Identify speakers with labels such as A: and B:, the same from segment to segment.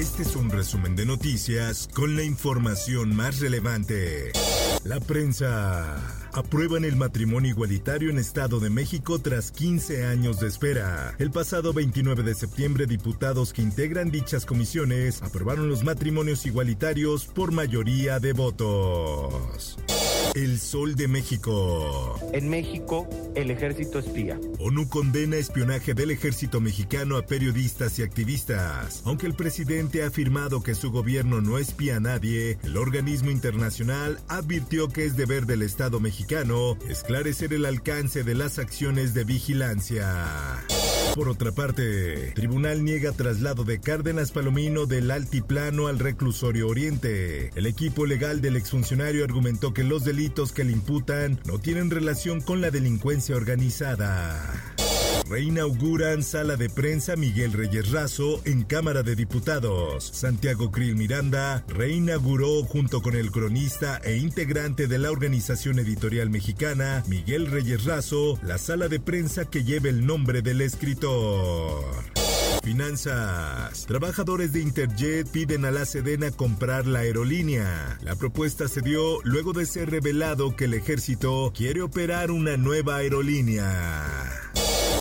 A: Este es un resumen de noticias con la información más relevante. La prensa. Aprueban el matrimonio igualitario en Estado de México tras 15 años de espera. El pasado 29 de septiembre, diputados que integran dichas comisiones aprobaron los matrimonios igualitarios por mayoría de votos. El Sol de México.
B: En México, el ejército espía.
A: ONU condena espionaje del ejército mexicano a periodistas y activistas. Aunque el presidente ha afirmado que su gobierno no espía a nadie, el organismo internacional advirtió que es deber del Estado mexicano esclarecer el alcance de las acciones de vigilancia. Por otra parte, tribunal niega traslado de Cárdenas Palomino del Altiplano al reclusorio Oriente. El equipo legal del exfuncionario argumentó que los delitos que le imputan no tienen relación con la delincuencia organizada. Reinauguran sala de prensa Miguel Reyes Razo en Cámara de Diputados. Santiago Krill Miranda reinauguró junto con el cronista e integrante de la organización editorial mexicana Miguel Reyes Razo la sala de prensa que lleva el nombre del escritor. Finanzas. Trabajadores de Interjet piden a la Sedena comprar la aerolínea. La propuesta se dio luego de ser revelado que el ejército quiere operar una nueva aerolínea.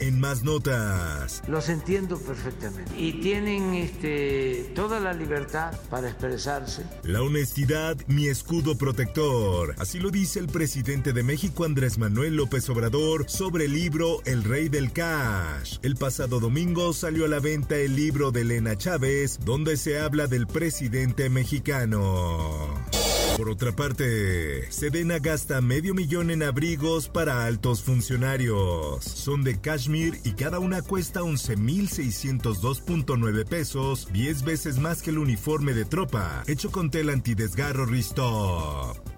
A: En más notas.
C: Los entiendo perfectamente. Y tienen este, toda la libertad para expresarse.
A: La honestidad, mi escudo protector. Así lo dice el presidente de México, Andrés Manuel López Obrador, sobre el libro El Rey del Cash. El pasado domingo salió a la venta el libro de Elena Chávez, donde se habla del presidente mexicano. Por otra parte, Sedena gasta medio millón en abrigos para altos funcionarios. Son de cashmere y cada una cuesta 11.602.9 pesos, 10 veces más que el uniforme de tropa, hecho con tela antidesgarro Ristop.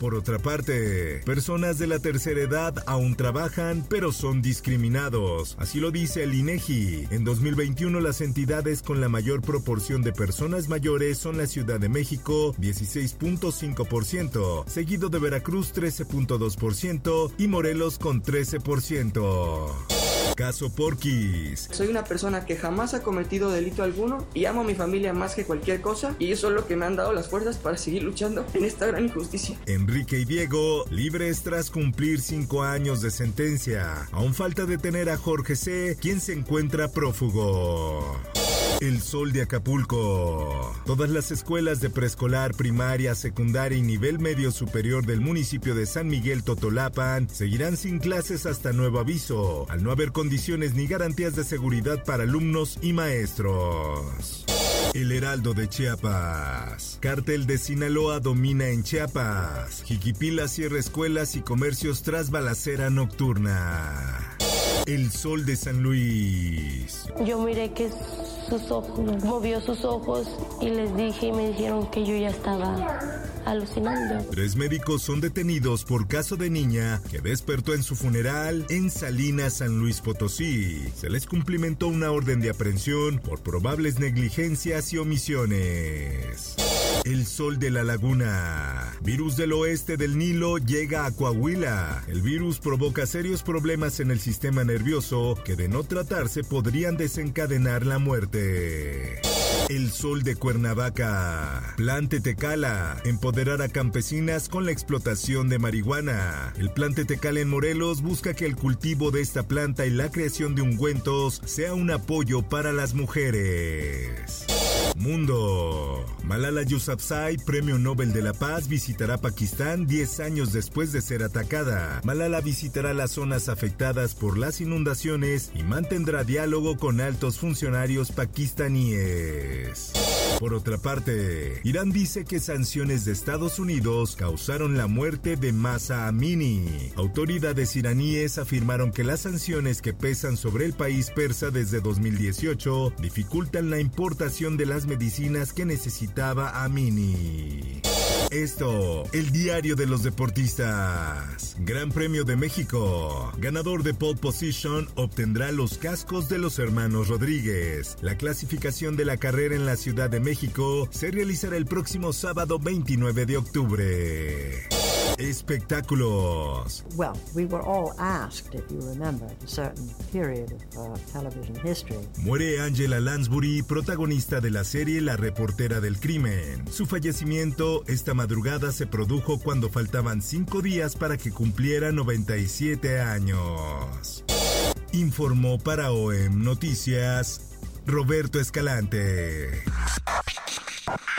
A: Por otra parte, personas de la tercera edad aún trabajan, pero son discriminados. Así lo dice el INEGI. En 2021 las entidades con la mayor proporción de personas mayores son la Ciudad de México, 16.5%, seguido de Veracruz 13.2% y Morelos con 13%. Caso Porquis.
D: Soy una persona que jamás ha cometido delito alguno y amo a mi familia más que cualquier cosa y eso es lo que me han dado las fuerzas para seguir luchando en esta gran injusticia.
A: Enrique y Diego, libres tras cumplir cinco años de sentencia. Aún falta detener a Jorge C., quien se encuentra prófugo. El Sol de Acapulco. Todas las escuelas de preescolar, primaria, secundaria y nivel medio superior del municipio de San Miguel Totolapan seguirán sin clases hasta nuevo aviso, al no haber condiciones ni garantías de seguridad para alumnos y maestros. El Heraldo de Chiapas. Cártel de Sinaloa domina en Chiapas. Jiquipila cierra escuelas y comercios tras balacera nocturna. El Sol de San Luis.
E: Yo miré que sus ojos, movió sus ojos y les dije y me dijeron que yo ya estaba alucinando.
A: Tres médicos son detenidos por caso de niña que despertó en su funeral en Salinas, San Luis Potosí. Se les cumplimentó una orden de aprehensión por probables negligencias y omisiones. El sol de la laguna. Virus del oeste del Nilo llega a Coahuila. El virus provoca serios problemas en el sistema nervioso que de no tratarse podrían desencadenar la muerte. El sol de Cuernavaca. Plan Tetecala. Empoderar a campesinas con la explotación de marihuana. El plan Tetecal en Morelos busca que el cultivo de esta planta y la creación de ungüentos sea un apoyo para las mujeres. Mundo. Malala Yousafzai, Premio Nobel de la Paz, visitará Pakistán 10 años después de ser atacada. Malala visitará las zonas afectadas por las inundaciones y mantendrá diálogo con altos funcionarios pakistaníes. Por otra parte, Irán dice que sanciones de Estados Unidos causaron la muerte de Masa Amini. Autoridades iraníes afirmaron que las sanciones que pesan sobre el país persa desde 2018 dificultan la importación de las medicinas que necesitaba Amini. Esto, el diario de los deportistas. Gran Premio de México. Ganador de pole position obtendrá los cascos de los hermanos Rodríguez. La clasificación de la carrera en la Ciudad de México se realizará el próximo sábado 29 de octubre. Espectáculos.
F: Well, we were all asked, if you remember, a certain period of television history.
A: Muere Angela Lansbury, protagonista de la serie La reportera del crimen. Su fallecimiento esta madrugada se produjo cuando faltaban cinco días para que cumpliera 97 años. Informó para OEM Noticias Roberto Escalante.